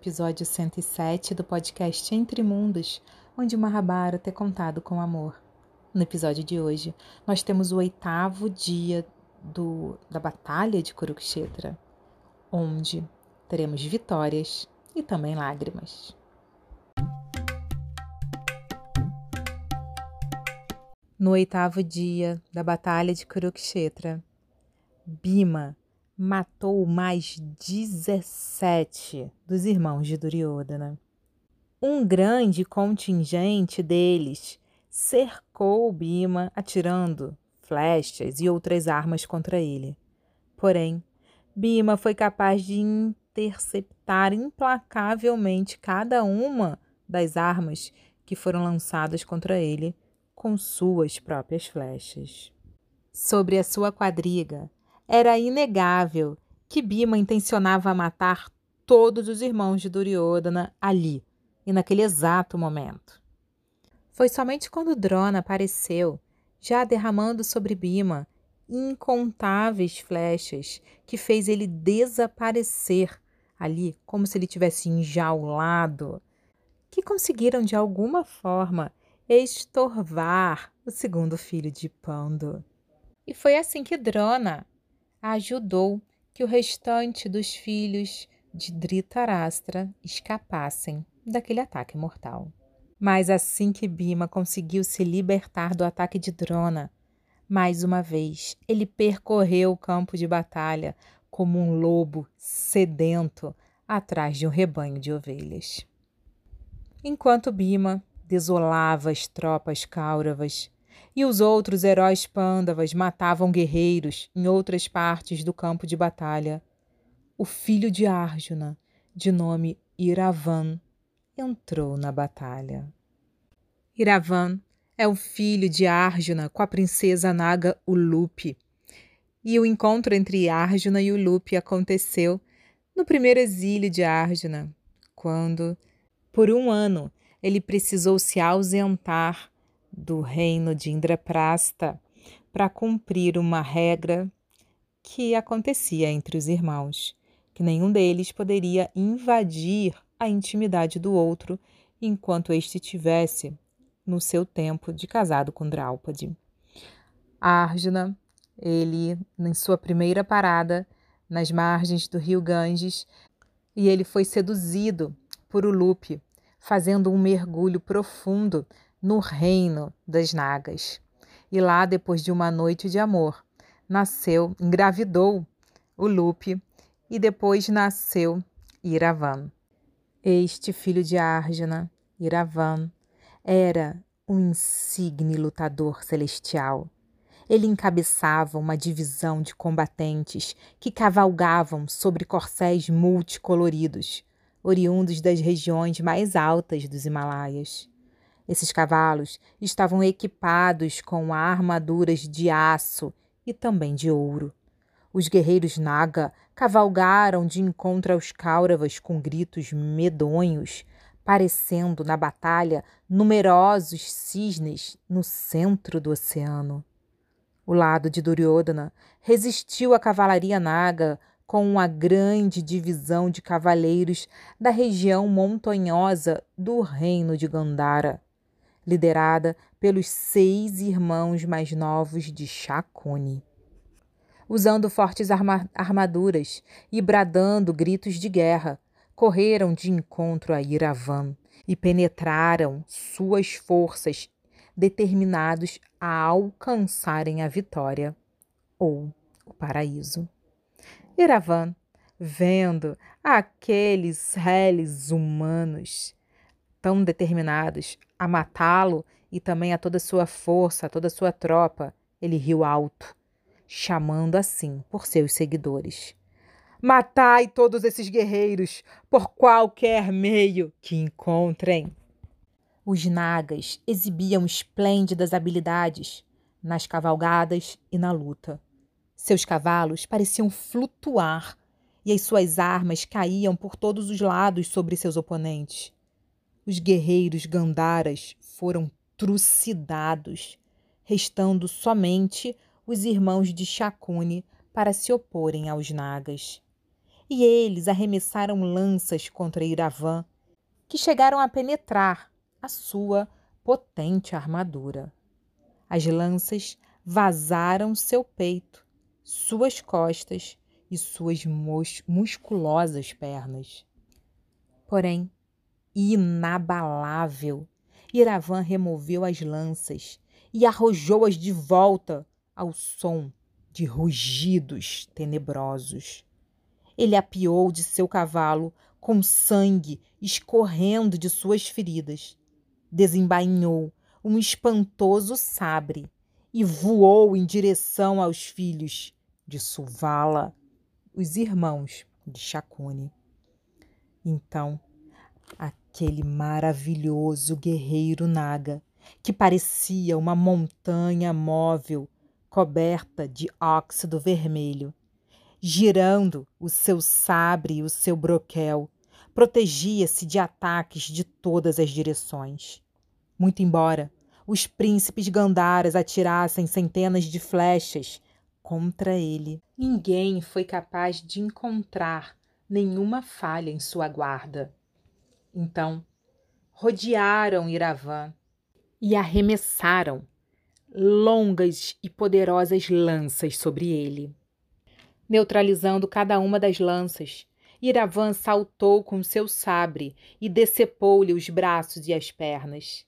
Episódio 107 do podcast Entre Mundos, onde o Mahabharata é contado com amor. No episódio de hoje, nós temos o oitavo dia do, da Batalha de Kurukshetra, onde teremos vitórias e também lágrimas. No oitavo dia da Batalha de Kurukshetra, Bima matou mais 17 dos irmãos de Duryodhana. Um grande contingente deles cercou Bima atirando flechas e outras armas contra ele. Porém, Bima foi capaz de interceptar implacavelmente cada uma das armas que foram lançadas contra ele com suas próprias flechas. Sobre a sua quadriga, era inegável que Bima intencionava matar todos os irmãos de Duryodhana ali e naquele exato momento. Foi somente quando Drona apareceu, já derramando sobre Bima incontáveis flechas, que fez ele desaparecer ali, como se ele tivesse enjaulado, que conseguiram de alguma forma estorvar o segundo filho de Pando. E foi assim que Drona ajudou que o restante dos filhos de Dhritarashtra escapassem daquele ataque mortal. Mas assim que Bima conseguiu se libertar do ataque de Drona, mais uma vez ele percorreu o campo de batalha como um lobo sedento atrás de um rebanho de ovelhas. Enquanto Bima desolava as tropas cáuravas e os outros heróis pândavas matavam guerreiros em outras partes do campo de batalha, o filho de Arjuna, de nome Iravan, entrou na batalha. Iravan é o filho de Arjuna com a princesa Naga Ulupi. E o encontro entre Arjuna e Ulupi aconteceu no primeiro exílio de Arjuna, quando, por um ano, ele precisou se ausentar do reino de Indraprasta para cumprir uma regra que acontecia entre os irmãos, que nenhum deles poderia invadir a intimidade do outro enquanto este tivesse no seu tempo de casado com Draupadi. Arjuna, ele, em sua primeira parada, nas margens do rio Ganges, e ele foi seduzido por Ulupi, fazendo um mergulho profundo no reino das Nagas. E lá, depois de uma noite de amor, nasceu, engravidou o Lupe e depois nasceu Iravan. Este filho de Arjuna, Iravan, era um insigne lutador celestial. Ele encabeçava uma divisão de combatentes que cavalgavam sobre corcéis multicoloridos, oriundos das regiões mais altas dos Himalaias. Esses cavalos estavam equipados com armaduras de aço e também de ouro. Os guerreiros Naga cavalgaram de encontro aos Kauravas com gritos medonhos, parecendo na batalha numerosos cisnes no centro do oceano. O lado de Duryodhana resistiu à cavalaria Naga com uma grande divisão de cavaleiros da região montanhosa do reino de Gandhara liderada pelos seis irmãos mais novos de Shakuni. Usando fortes arma armaduras e bradando gritos de guerra, correram de encontro a Iravan e penetraram suas forças, determinados a alcançarem a vitória ou o paraíso. Iravan, vendo aqueles réis humanos tão determinados a matá-lo e também a toda sua força, a toda sua tropa, ele riu alto, chamando assim por seus seguidores. Matai todos esses guerreiros por qualquer meio que encontrem. Os nagas exibiam esplêndidas habilidades nas cavalgadas e na luta. Seus cavalos pareciam flutuar e as suas armas caíam por todos os lados sobre seus oponentes. Os guerreiros Gandaras foram trucidados, restando somente os irmãos de Shakuni para se oporem aos Nagas. e eles arremessaram lanças contra Iravã, que chegaram a penetrar a sua potente armadura. As lanças vazaram seu peito, suas costas e suas mus musculosas pernas. Porém, inabalável, Iravã removeu as lanças e arrojou-as de volta ao som de rugidos tenebrosos. Ele apiou de seu cavalo com sangue escorrendo de suas feridas. Desembainhou um espantoso sabre e voou em direção aos filhos de Suvala, os irmãos de Chacune. Então, aquele maravilhoso guerreiro Naga, que parecia uma montanha móvel coberta de óxido vermelho, girando o seu sabre e o seu broquel, protegia-se de ataques de todas as direções. Muito embora os príncipes Gandaras atirassem centenas de flechas contra ele, ninguém foi capaz de encontrar nenhuma falha em sua guarda. Então, rodearam Iravã e arremessaram longas e poderosas lanças sobre ele. Neutralizando cada uma das lanças, Iravan saltou com seu sabre e decepou-lhe os braços e as pernas.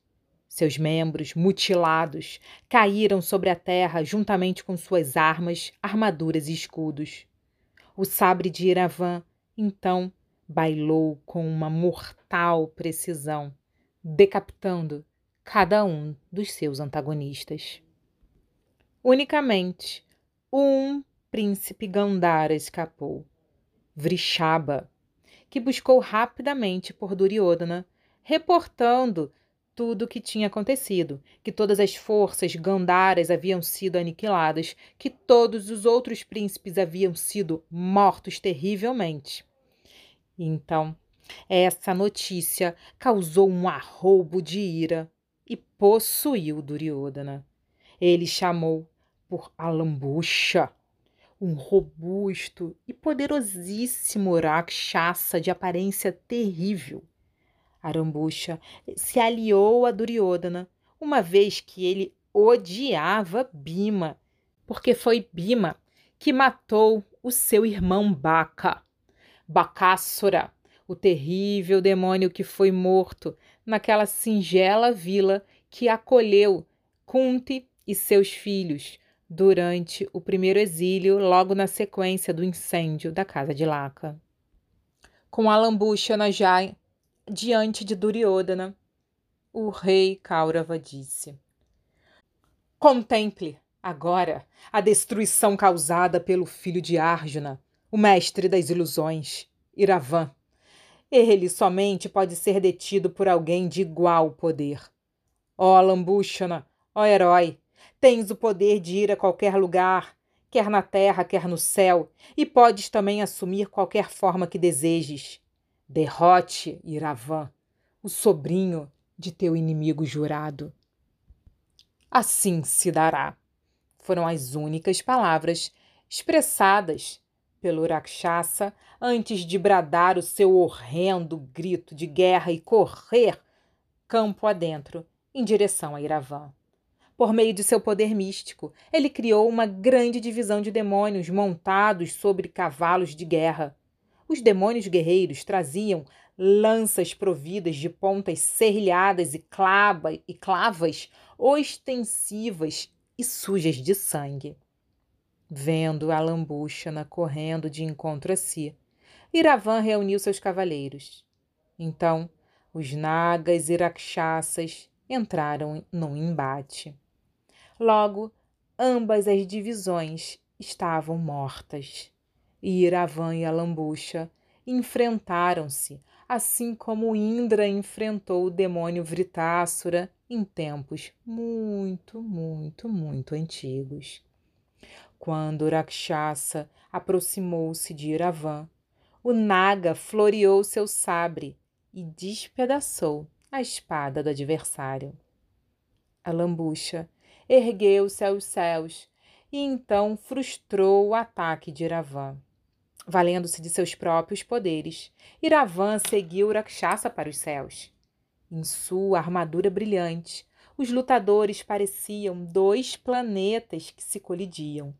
Seus membros, mutilados, caíram sobre a terra juntamente com suas armas, armaduras e escudos. O sabre de Iravan, então, bailou com uma mortal precisão, decapitando cada um dos seus antagonistas. Unicamente um príncipe Gandhara escapou, Vrishaba, que buscou rapidamente por Duryodhana, reportando tudo o que tinha acontecido, que todas as forças Gandharas haviam sido aniquiladas, que todos os outros príncipes haviam sido mortos terrivelmente. Então, essa notícia causou um arroubo de ira e possuiu Duryodhana. Ele chamou por Alambucha, um robusto e poderosíssimo Rakshasa de aparência terrível. Arambucha se aliou a Duryodhana, uma vez que ele odiava Bima, porque foi Bima que matou o seu irmão Baca. Bacássura, o terrível demônio que foi morto naquela singela vila que acolheu Kunti e seus filhos durante o primeiro exílio, logo na sequência do incêndio da casa de Laca. Com a lambucha já diante de Duryodhana, o rei Kaurava disse: Contemple agora a destruição causada pelo filho de Arjuna, o mestre das ilusões, Iravan. Ele somente pode ser detido por alguém de igual poder. Ó Lambushana, ó herói, tens o poder de ir a qualquer lugar, quer na terra, quer no céu, e podes também assumir qualquer forma que desejes. Derrote Iravan, o sobrinho de teu inimigo jurado. Assim se dará. Foram as únicas palavras expressadas pelo Rakshasa antes de bradar o seu horrendo grito de guerra e correr campo adentro em direção a Iravan. Por meio de seu poder místico, ele criou uma grande divisão de demônios montados sobre cavalos de guerra. Os demônios guerreiros traziam lanças providas de pontas serrilhadas e, clava, e clavas ostensivas e sujas de sangue. Vendo a Lambuchana correndo de encontro a si, Iravan reuniu seus cavaleiros. Então, os nagas e rakshasas entraram num embate. Logo, ambas as divisões estavam mortas. E Iravan e Alambucha enfrentaram-se, assim como Indra enfrentou o demônio Vritássura em tempos muito, muito, muito antigos. Quando Rakshasa aproximou-se de Iravan, o Naga floreou seu sabre e despedaçou a espada do adversário. A lambucha ergueu-se aos céus e então frustrou o ataque de Iravan. Valendo-se de seus próprios poderes, Iravan seguiu Rakshasa para os céus. Em sua armadura brilhante, os lutadores pareciam dois planetas que se colidiam.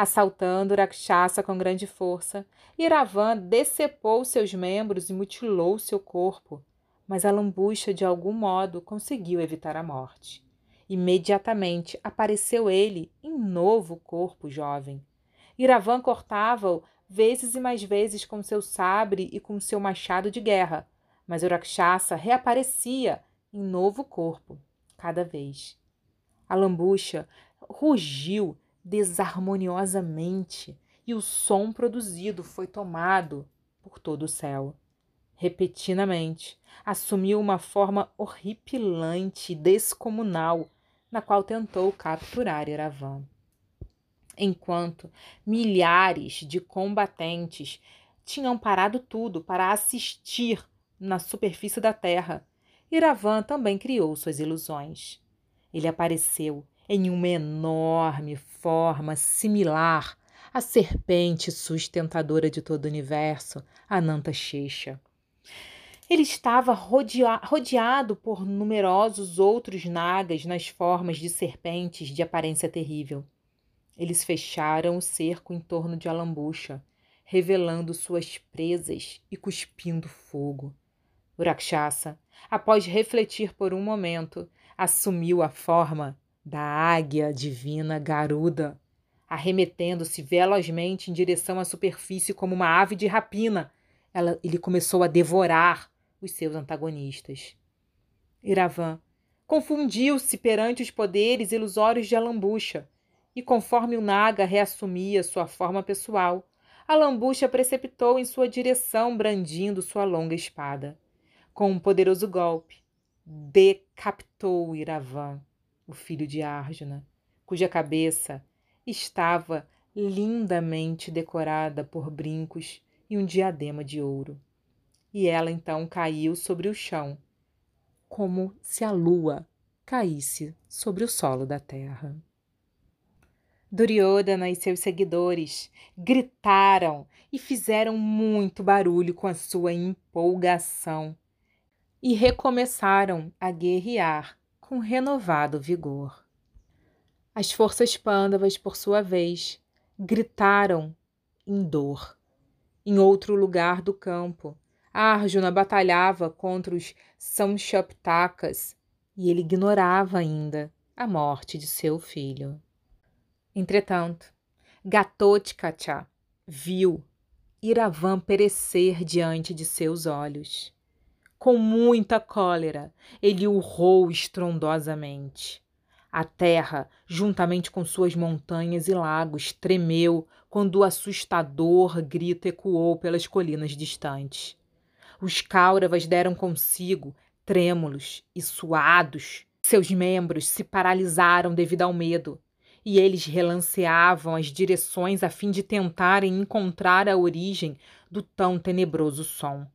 Assaltando Rakshasa com grande força, Iravan decepou seus membros e mutilou seu corpo, mas a lambucha de algum modo conseguiu evitar a morte. Imediatamente apareceu ele em novo corpo jovem. Iravan cortava-o vezes e mais vezes com seu sabre e com seu machado de guerra, mas o reaparecia em novo corpo, cada vez. A lambucha rugiu desarmoniosamente e o som produzido foi tomado por todo o céu. Repetidamente, assumiu uma forma horripilante e descomunal, na qual tentou capturar Iravan. Enquanto milhares de combatentes tinham parado tudo para assistir na superfície da terra, Iravan também criou suas ilusões. Ele apareceu em uma enorme forma similar à serpente sustentadora de todo o universo, Ananta Shesha. Ele estava rodeado por numerosos outros nagas nas formas de serpentes de aparência terrível. Eles fecharam o cerco em torno de Alambucha, revelando suas presas e cuspindo fogo. O após refletir por um momento, assumiu a forma da águia divina Garuda, arremetendo-se velozmente em direção à superfície como uma ave de rapina. Ela, ele começou a devorar os seus antagonistas. Iravan confundiu-se perante os poderes ilusórios de Alambucha, e conforme o Naga reassumia sua forma pessoal, Alambucha precipitou em sua direção brandindo sua longa espada. Com um poderoso golpe, decapitou Iravan o filho de Arjuna, cuja cabeça estava lindamente decorada por brincos e um diadema de ouro. E ela então caiu sobre o chão, como se a lua caísse sobre o solo da terra. Duryodhana e seus seguidores gritaram e fizeram muito barulho com a sua empolgação e recomeçaram a guerrear com renovado vigor. As forças pândavas, por sua vez, gritaram em dor. Em outro lugar do campo, Arjuna batalhava contra os Samshaptakas e ele ignorava ainda a morte de seu filho. Entretanto, Gatotkacha viu Iravan perecer diante de seus olhos. Com muita cólera, ele urrou estrondosamente. A terra, juntamente com suas montanhas e lagos, tremeu quando o assustador grito ecoou pelas colinas distantes. Os cáuravas deram consigo, trêmulos e suados. Seus membros se paralisaram devido ao medo, e eles relanceavam as direções a fim de tentarem encontrar a origem do tão tenebroso som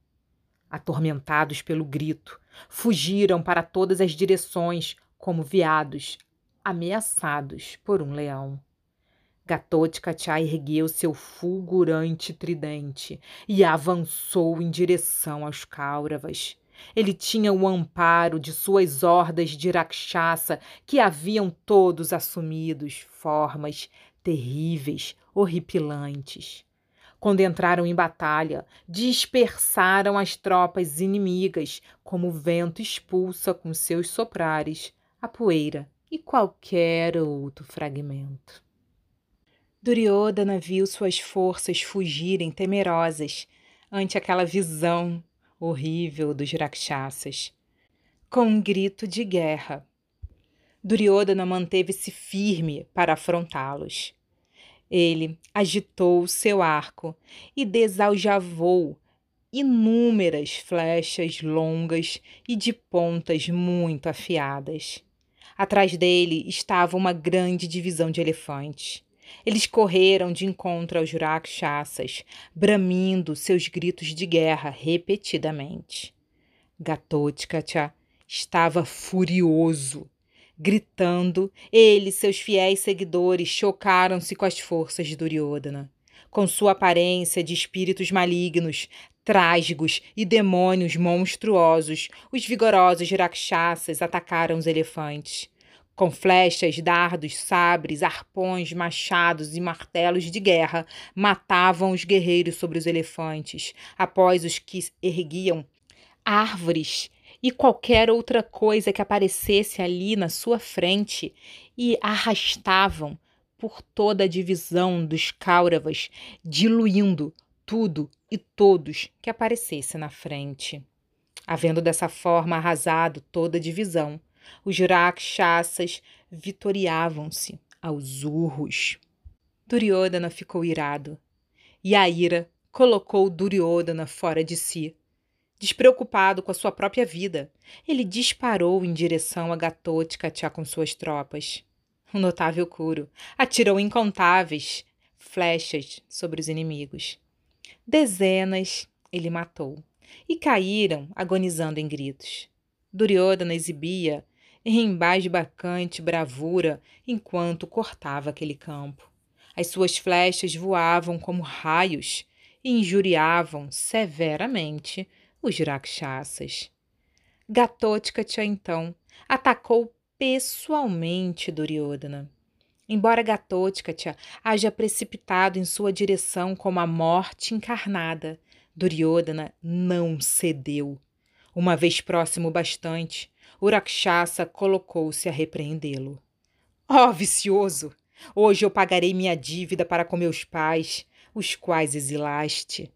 atormentados pelo grito, fugiram para todas as direções como veados ameaçados por um leão. Gatotkacha ergueu seu fulgurante tridente e avançou em direção aos Kauravas. Ele tinha o amparo de suas hordas de Rakshasa que haviam todos assumidos formas terríveis, horripilantes. Quando entraram em batalha, dispersaram as tropas inimigas, como o vento expulsa com seus soprares a poeira e qualquer outro fragmento. Duryodhana viu suas forças fugirem temerosas ante aquela visão horrível dos Rakshasas. Com um grito de guerra, Duryodhana manteve-se firme para afrontá-los. Ele agitou seu arco e desaljavou inúmeras flechas longas e de pontas muito afiadas. Atrás dele estava uma grande divisão de elefantes. Eles correram de encontro aos rakshasas, bramindo seus gritos de guerra repetidamente. Gatotkacha estava furioso Gritando, ele e seus fiéis seguidores chocaram-se com as forças de Duryodhana. Com sua aparência de espíritos malignos, trágicos e demônios monstruosos, os vigorosos rakshasas atacaram os elefantes. Com flechas, dardos, sabres, arpões, machados e martelos de guerra, matavam os guerreiros sobre os elefantes, após os que erguiam árvores e qualquer outra coisa que aparecesse ali na sua frente e arrastavam por toda a divisão dos Kauravas, diluindo tudo e todos que aparecesse na frente. Havendo dessa forma arrasado toda a divisão, os rakshasas vitoriavam-se aos urros. Duryodhana ficou irado, e a ira colocou Duryodhana fora de si. Despreocupado com a sua própria vida, ele disparou em direção a Gatotkacha com suas tropas. O notável Kuro atirou incontáveis flechas sobre os inimigos. Dezenas ele matou, e caíram agonizando em gritos. Duryodhana exibia em bacante bravura enquanto cortava aquele campo. As suas flechas voavam como raios e injuriavam severamente os rakshasas. Gatotkacha, então, atacou pessoalmente Duryodhana. Embora Gatotkacha haja precipitado em sua direção como a morte encarnada, Duryodhana não cedeu. Uma vez próximo bastante, o Rakshasa colocou-se a repreendê-lo. Ó oh, vicioso! Hoje eu pagarei minha dívida para com meus pais, os quais exilaste.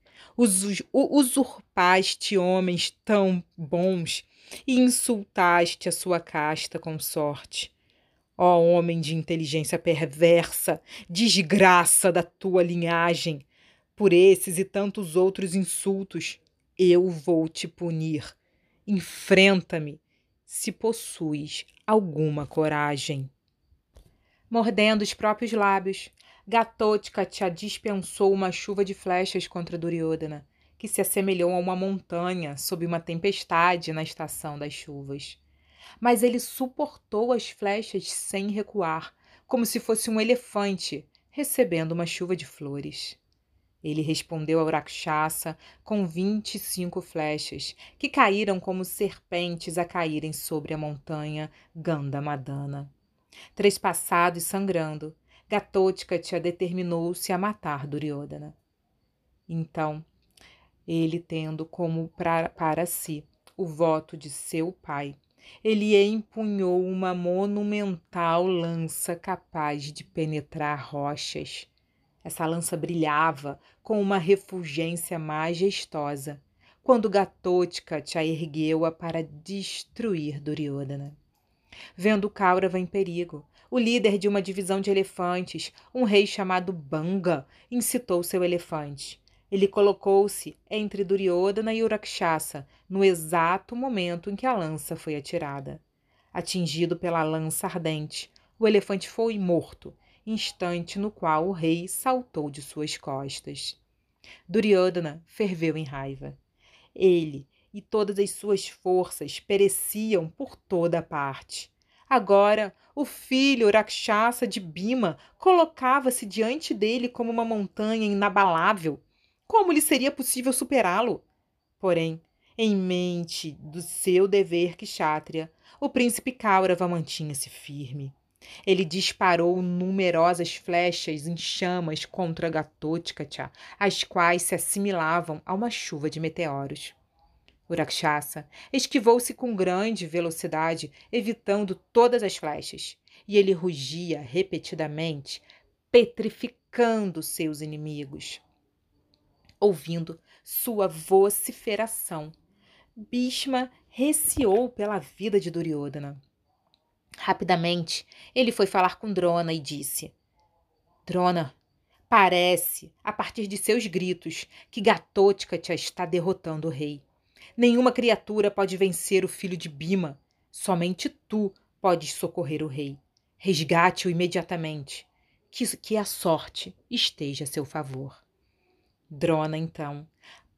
Usurpaste homens tão bons e insultaste a sua casta consorte. Ó homem de inteligência perversa, desgraça da tua linhagem, por esses e tantos outros insultos, eu vou te punir. Enfrenta-me se possuis alguma coragem. Mordendo os próprios lábios, Gatotkacha dispensou uma chuva de flechas contra Duryodhana, que se assemelhou a uma montanha sob uma tempestade na estação das chuvas. Mas ele suportou as flechas sem recuar, como se fosse um elefante recebendo uma chuva de flores. Ele respondeu ao Rakshasa com vinte e cinco flechas, que caíram como serpentes a caírem sobre a montanha Gandhamadana. Trespassado e sangrando, Gatotkacha determinou-se a matar Duryodhana. Então, ele tendo como pra, para si o voto de seu pai, ele empunhou uma monumental lança capaz de penetrar rochas essa lança brilhava com uma refulgência majestosa, quando Gatotkacha ergueu-a para destruir Duryodhana. Vendo Kaurava em perigo, o líder de uma divisão de elefantes, um rei chamado Banga, incitou seu elefante. Ele colocou-se entre Duryodhana e Urakshasa no exato momento em que a lança foi atirada. Atingido pela lança ardente, o elefante foi morto instante no qual o rei saltou de suas costas. Duryodhana ferveu em raiva. Ele e todas as suas forças pereciam por toda parte. Agora, o filho Rakshasa de Bima colocava-se diante dele como uma montanha inabalável. Como lhe seria possível superá-lo? Porém, em mente do seu dever kshatriya, o príncipe Kaurava mantinha-se firme. Ele disparou numerosas flechas em chamas contra Gatotkacha, as quais se assimilavam a uma chuva de meteoros. O Rakshasa esquivou-se com grande velocidade, evitando todas as flechas, e ele rugia repetidamente, petrificando seus inimigos. Ouvindo sua vociferação, Bhishma receou pela vida de Duryodhana. Rapidamente, ele foi falar com Drona e disse: Drona, parece, a partir de seus gritos, que Gatotkacha está derrotando o rei. Nenhuma criatura pode vencer o filho de Bima. Somente tu podes socorrer o rei. Resgate-o imediatamente. Que, que a sorte esteja a seu favor. Drona, então,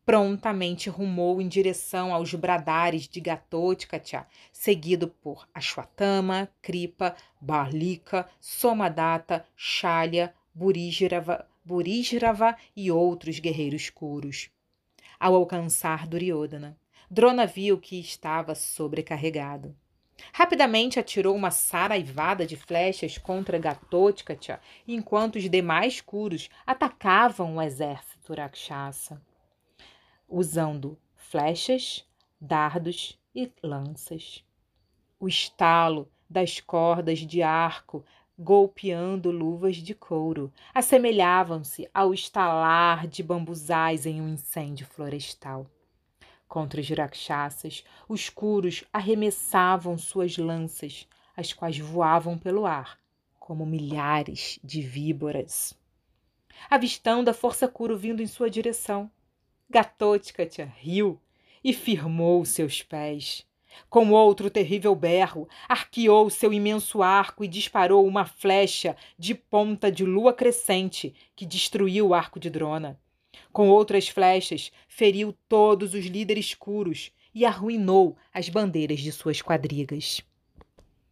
prontamente rumou em direção aos bradares de Gatotkacha, seguido por Ashwatthama, Kripa, Barlika, Somadata, Shalya, Burijrava, e outros guerreiros curos. Ao alcançar Duryodhana, Drona viu que estava sobrecarregado. Rapidamente atirou uma saraivada de flechas contra Gatotkacha, enquanto os demais curos atacavam o exército Rakshasa, usando flechas, dardos e lanças. O estalo das cordas de arco golpeando luvas de couro assemelhavam-se ao estalar de bambuzais em um incêndio florestal. Contra os rakshasas, os curos arremessavam suas lanças, as quais voavam pelo ar, como milhares de víboras. Avistando a força curo vindo em sua direção, Gatotkacha riu e firmou seus pés. Com outro terrível berro, arqueou seu imenso arco e disparou uma flecha de ponta de lua crescente que destruiu o arco de Drona. Com outras flechas, feriu todos os líderes escuros e arruinou as bandeiras de suas quadrigas.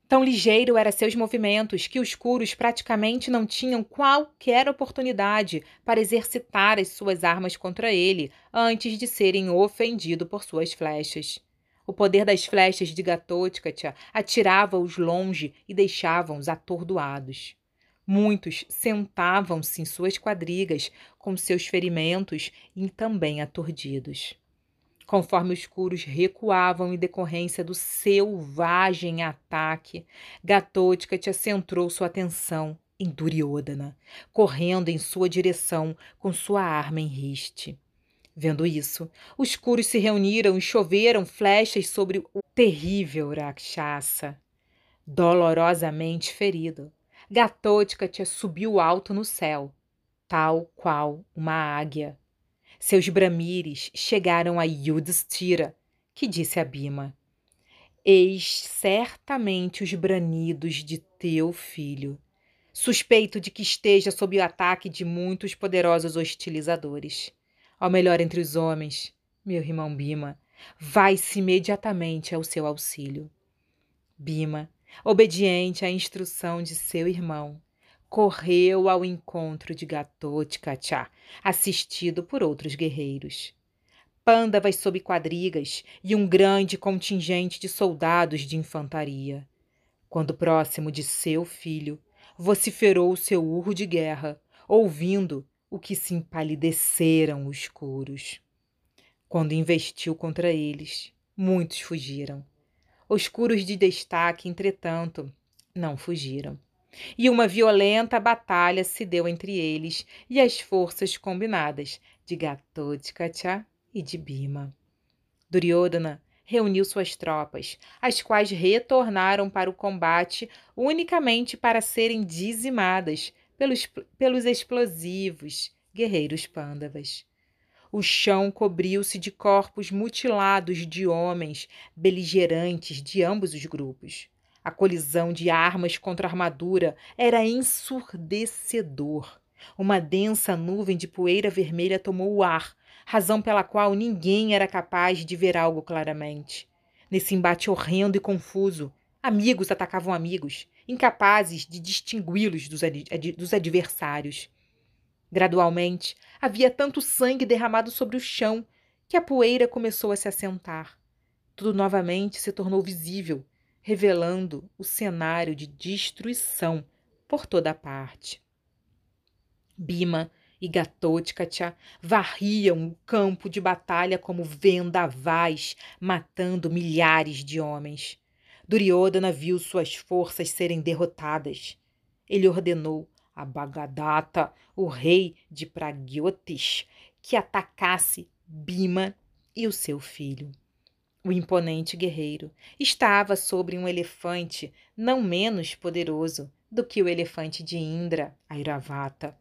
Tão ligeiro eram seus movimentos que os curos praticamente não tinham qualquer oportunidade para exercitar as suas armas contra ele antes de serem ofendidos por suas flechas. O poder das flechas de Gatotkacha atirava-os longe e deixava-os atordoados. Muitos sentavam-se em suas quadrigas com seus ferimentos e também aturdidos. Conforme os curos recuavam em decorrência do selvagem ataque, Gatotkacha centrou sua atenção em Duryodhana, correndo em sua direção com sua arma em riste. Vendo isso, os curos se reuniram e choveram flechas sobre o terrível Rakshasa, dolorosamente ferido. Gatotkacha subiu alto no céu, tal qual uma águia. Seus bramires chegaram a Yudhishthira, que disse a Bima: Eis certamente os branidos de teu filho. Suspeito de que esteja sob o ataque de muitos poderosos hostilizadores. Ao melhor entre os homens, meu irmão Bima, vai-se imediatamente ao seu auxílio. Bima obediente à instrução de seu irmão, correu ao encontro de Gatotkacha, assistido por outros guerreiros. Pândavas sob quadrigas e um grande contingente de soldados de infantaria. Quando próximo de seu filho, vociferou seu urro de guerra, ouvindo o que se empalideceram os couros. Quando investiu contra eles, muitos fugiram. Os curos de destaque, entretanto, não fugiram. E uma violenta batalha se deu entre eles e as forças combinadas de Gatotkacha e de Bima. Duryodhana reuniu suas tropas, as quais retornaram para o combate unicamente para serem dizimadas pelos, pelos explosivos guerreiros pândavas. O chão cobriu-se de corpos mutilados de homens beligerantes de ambos os grupos. A colisão de armas contra armadura era ensurdecedor. Uma densa nuvem de poeira vermelha tomou o ar, razão pela qual ninguém era capaz de ver algo claramente. Nesse embate horrendo e confuso, amigos atacavam amigos, incapazes de distingui-los dos, ad dos adversários. Gradualmente, havia tanto sangue derramado sobre o chão que a poeira começou a se assentar. Tudo novamente se tornou visível, revelando o cenário de destruição por toda parte. Bima e Gatotkacha varriam o campo de batalha como vendavais, matando milhares de homens. Duryodhana viu suas forças serem derrotadas. Ele ordenou a Bagadatta, o rei de Pragyotis, que atacasse Bima e o seu filho. O imponente guerreiro estava sobre um elefante não menos poderoso do que o elefante de Indra, Airavata.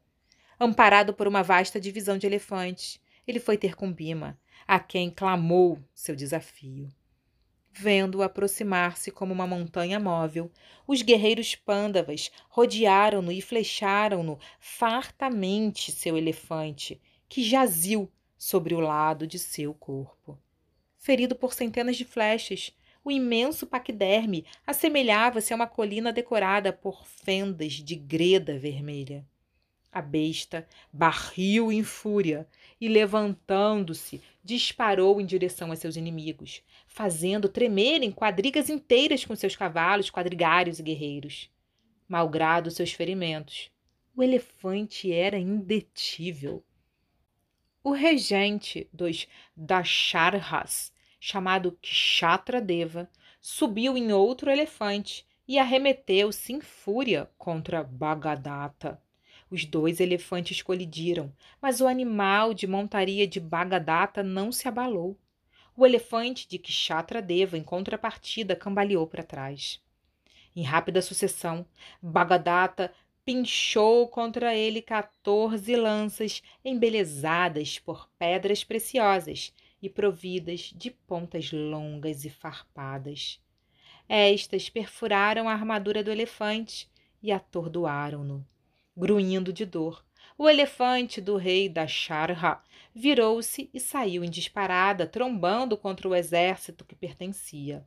Amparado por uma vasta divisão de elefantes, ele foi ter com Bima, a quem clamou seu desafio. Vendo-o aproximar-se como uma montanha móvel, os guerreiros pândavas rodearam-no e flecharam-no fartamente seu elefante, que jaziu sobre o lado de seu corpo. Ferido por centenas de flechas, o imenso paquiderme assemelhava-se a uma colina decorada por fendas de greda vermelha. A besta barriu em fúria e, levantando-se, disparou em direção a seus inimigos, fazendo tremerem quadrigas inteiras com seus cavalos, quadrigários e guerreiros. Malgrado seus ferimentos, o elefante era indetível. O regente dos Dasharhas, chamado Kshatra Deva, subiu em outro elefante e arremeteu-se em fúria contra Bagadatta. Os dois elefantes colidiram, mas o animal de montaria de Bagadatta não se abalou. O elefante de Kshatra Deva, em contrapartida, cambaleou para trás. Em rápida sucessão, Bagadatta pinchou contra ele quatorze lanças embelezadas por pedras preciosas e providas de pontas longas e farpadas. Estas perfuraram a armadura do elefante e atordoaram-no. Grunhindo de dor, o elefante do rei da Sharha virou-se e saiu em disparada, trombando contra o exército que pertencia.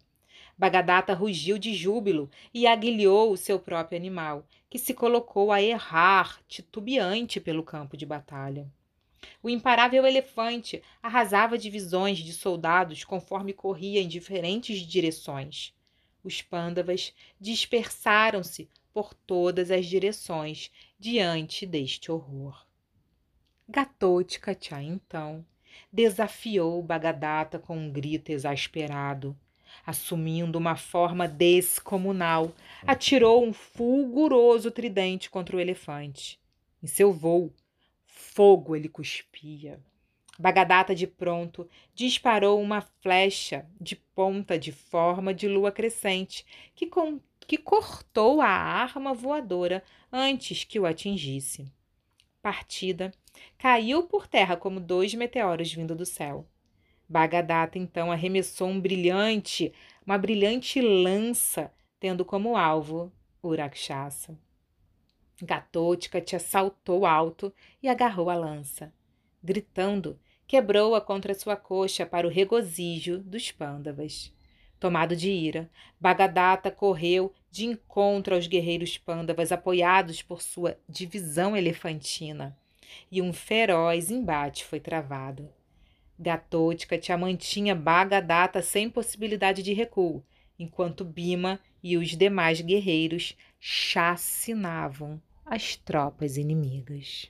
Bagadatta rugiu de júbilo e aguilhou o seu próprio animal, que se colocou a errar, titubeante pelo campo de batalha. O imparável elefante arrasava divisões de soldados conforme corria em diferentes direções. Os pândavas dispersaram-se por todas as direções diante deste horror. Gatotkacha, então, desafiou Bagadatta com um grito exasperado. Assumindo uma forma descomunal, atirou um fulguroso tridente contra o elefante. Em seu voo, fogo ele cuspia. Bagadatta, de pronto, disparou uma flecha de ponta de forma de lua crescente que, com, que cortou a arma voadora antes que o atingisse. Partida, caiu por terra como dois meteoros vindo do céu. Bagadatta então arremessou um brilhante, uma brilhante lança, tendo como alvo o Rakshasa. Gatotkacha saltou alto e agarrou a lança. Gritando, quebrou-a contra sua coxa para o regozijo dos pândavas. Tomado de ira, Bagadatta correu de encontro aos guerreiros pândavas apoiados por sua divisão elefantina, e um feroz embate foi travado. Gatotkacha mantinha Bagadatta sem possibilidade de recuo, enquanto Bima e os demais guerreiros chacinavam as tropas inimigas.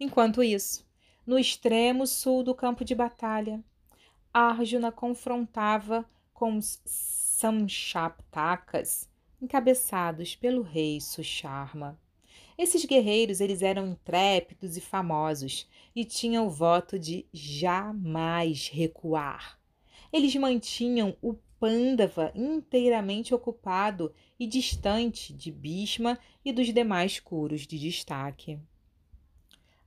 Enquanto isso, no extremo sul do campo de batalha, Arjuna confrontava com os Samshaptakas, encabeçados pelo rei Susharma. Esses guerreiros eles eram intrépidos e famosos e tinham o voto de jamais recuar. Eles mantinham o Pândava inteiramente ocupado e distante de Bhishma e dos demais curos de destaque.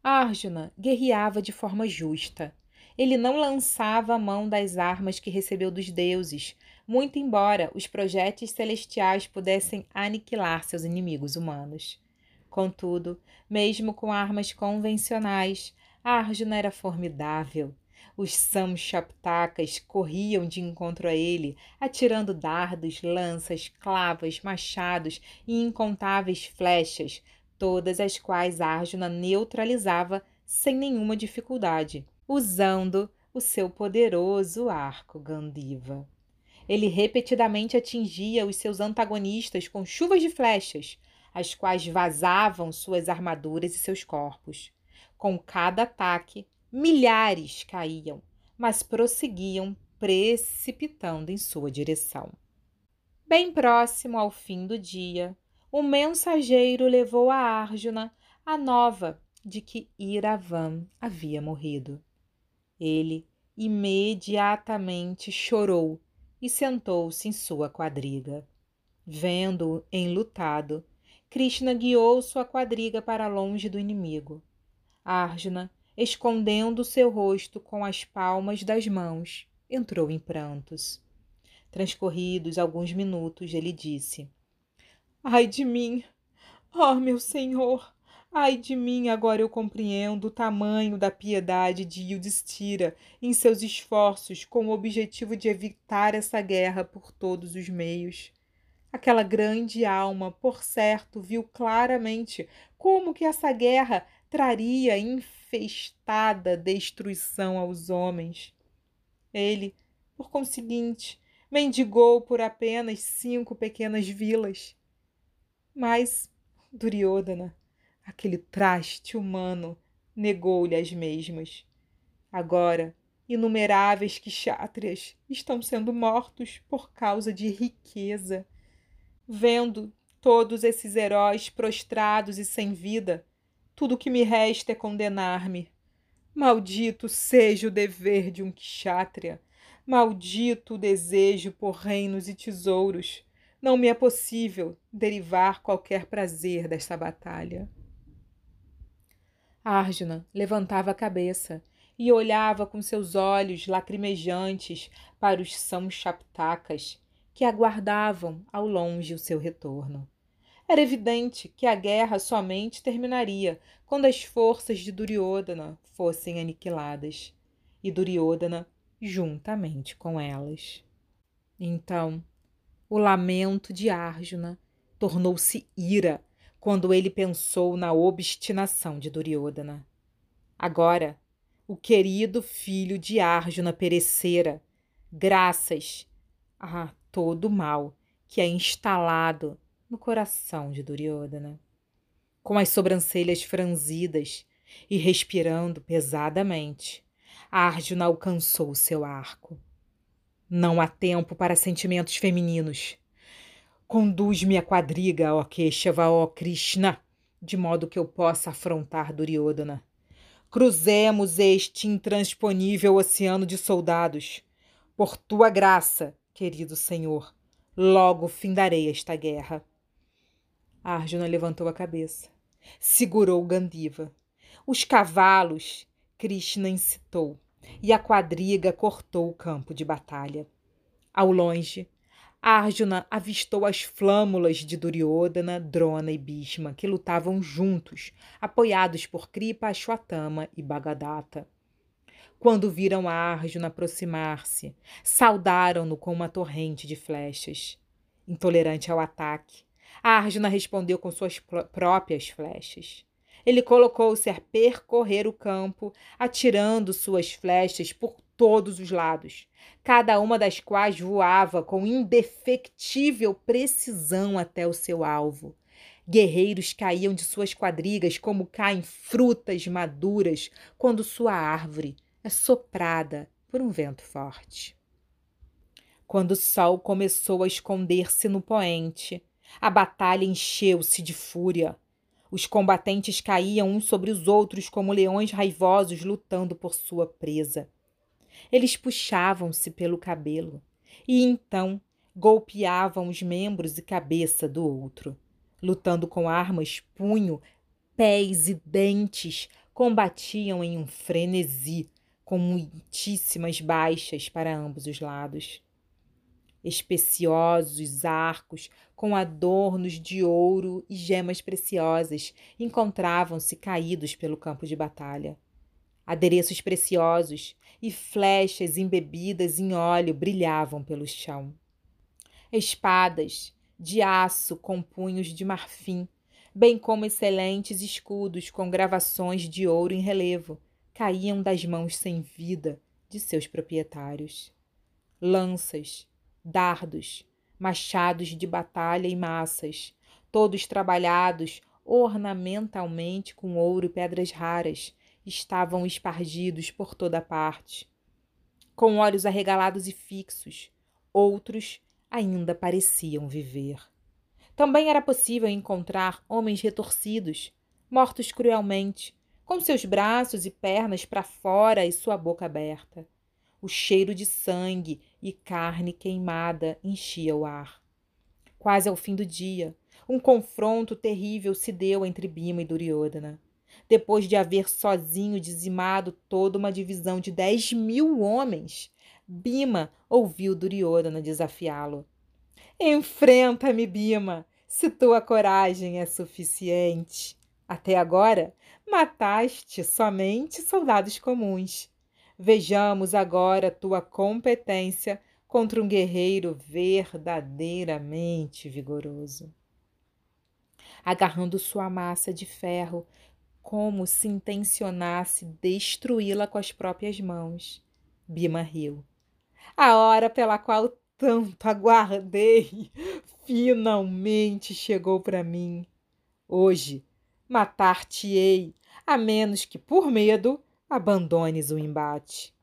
Arjuna guerreava de forma justa. Ele não lançava a mão das armas que recebeu dos deuses, muito embora os projéteis celestiais pudessem aniquilar seus inimigos humanos. Contudo, mesmo com armas convencionais, Arjuna era formidável. Os Samshaptakas corriam de encontro a ele, atirando dardos, lanças, clavas, machados e incontáveis flechas, todas as quais Arjuna neutralizava sem nenhuma dificuldade, usando o seu poderoso arco Gandiva. Ele repetidamente atingia os seus antagonistas com chuvas de flechas, as quais vazavam suas armaduras e seus corpos. Com cada ataque, Milhares caíam, mas prosseguiam precipitando em sua direção. Bem próximo ao fim do dia, o mensageiro levou a Arjuna a nova de que Iravan havia morrido. Ele imediatamente chorou e sentou-se em sua quadriga. Vendo-o enlutado, Krishna guiou sua quadriga para longe do inimigo. Arjuna escondendo seu rosto com as palmas das mãos, entrou em prantos. Transcorridos alguns minutos, ele disse: Ai de mim! Oh, meu senhor! Ai de mim, agora eu compreendo o tamanho da piedade de Yudhishthira em seus esforços com o objetivo de evitar essa guerra por todos os meios. Aquela grande alma, por certo, viu claramente como que essa guerra traria infestada destruição aos homens. Ele, por conseguinte, mendigou por apenas cinco pequenas vilas. Mas Duryodhana, aquele traste humano, negou-lhe as mesmas. Agora, inumeráveis kshatriyas estão sendo mortos por causa de riqueza. Vendo todos esses heróis prostrados e sem vida, tudo que me resta é condenar-me. Maldito seja o dever de um kshatriya, maldito o desejo por reinos e tesouros. Não me é possível derivar qualquer prazer desta batalha. Arjuna levantava a cabeça e olhava com seus olhos lacrimejantes para os Samshaptakas que aguardavam ao longe o seu retorno. Era evidente que a guerra somente terminaria quando as forças de Duryodhana fossem aniquiladas, e Duryodhana juntamente com elas. Então, o lamento de Arjuna tornou-se ira quando ele pensou na obstinação de Duryodhana. Agora, o querido filho de Arjuna perecera, graças a todo o mal que é instalado no coração de Duryodhana. Com as sobrancelhas franzidas e respirando pesadamente, Arjuna alcançou seu arco. Não há tempo para sentimentos femininos. Conduz-me a quadriga, ó Keshava, ó Krishna, de modo que eu possa afrontar Duryodhana. Cruzemos este intransponível oceano de soldados. Por tua graça, querido Senhor, logo findarei esta guerra. Arjuna levantou a cabeça. Segurou Gandiva. Os cavalos, Krishna incitou, e a quadriga cortou o campo de batalha. Ao longe, Arjuna avistou as flâmulas de Duryodhana, Drona e Bhishma, que lutavam juntos, apoiados por Kripa, Ashwatthama e Bhagadatta. Quando viram Arjuna aproximar-se, saudaram-no com uma torrente de flechas. Intolerante ao ataque, Arjuna respondeu com suas próprias flechas. Ele colocou-se a percorrer o campo, atirando suas flechas por todos os lados, cada uma das quais voava com indefectível precisão até o seu alvo. Guerreiros caíam de suas quadrigas como caem frutas maduras quando sua árvore é soprada por um vento forte. Quando o sol começou a esconder-se no poente, a batalha encheu-se de fúria. Os combatentes caíam uns sobre os outros como leões raivosos lutando por sua presa. Eles puxavam-se pelo cabelo e então golpeavam os membros e cabeça do outro. Lutando com armas, punho, pés e dentes, combatiam em um frenesi, com muitíssimas baixas para ambos os lados. Especiosos arcos com adornos de ouro e gemas preciosas encontravam-se caídos pelo campo de batalha. Adereços preciosos e flechas embebidas em óleo brilhavam pelo chão. Espadas de aço com punhos de marfim, bem como excelentes escudos com gravações de ouro em relevo, caíam das mãos sem vida de seus proprietários. Lanças, dardos, machados de batalha e massas, todos trabalhados ornamentalmente com ouro e pedras raras, estavam espargidos por toda parte. Com olhos arregalados e fixos, outros ainda pareciam viver. Também era possível encontrar homens retorcidos, mortos cruelmente, com seus braços e pernas para fora e sua boca aberta. O cheiro de sangue e carne queimada enchia o ar. Quase ao fim do dia, um confronto terrível se deu entre Bima e Duryodhana depois de haver sozinho dizimado toda uma divisão de dez mil homens. Bima ouviu Duryodhana desafiá-lo. Enfrenta-me, Bima, se tua coragem é suficiente. Até agora, mataste somente soldados comuns. Vejamos agora tua competência contra um guerreiro verdadeiramente vigoroso. Agarrando sua massa de ferro, como se intencionasse destruí-la com as próprias mãos, Bima riu. A hora pela qual tanto aguardei finalmente chegou para mim. Hoje matar-te-ei, a menos que, por medo, abandones o embate.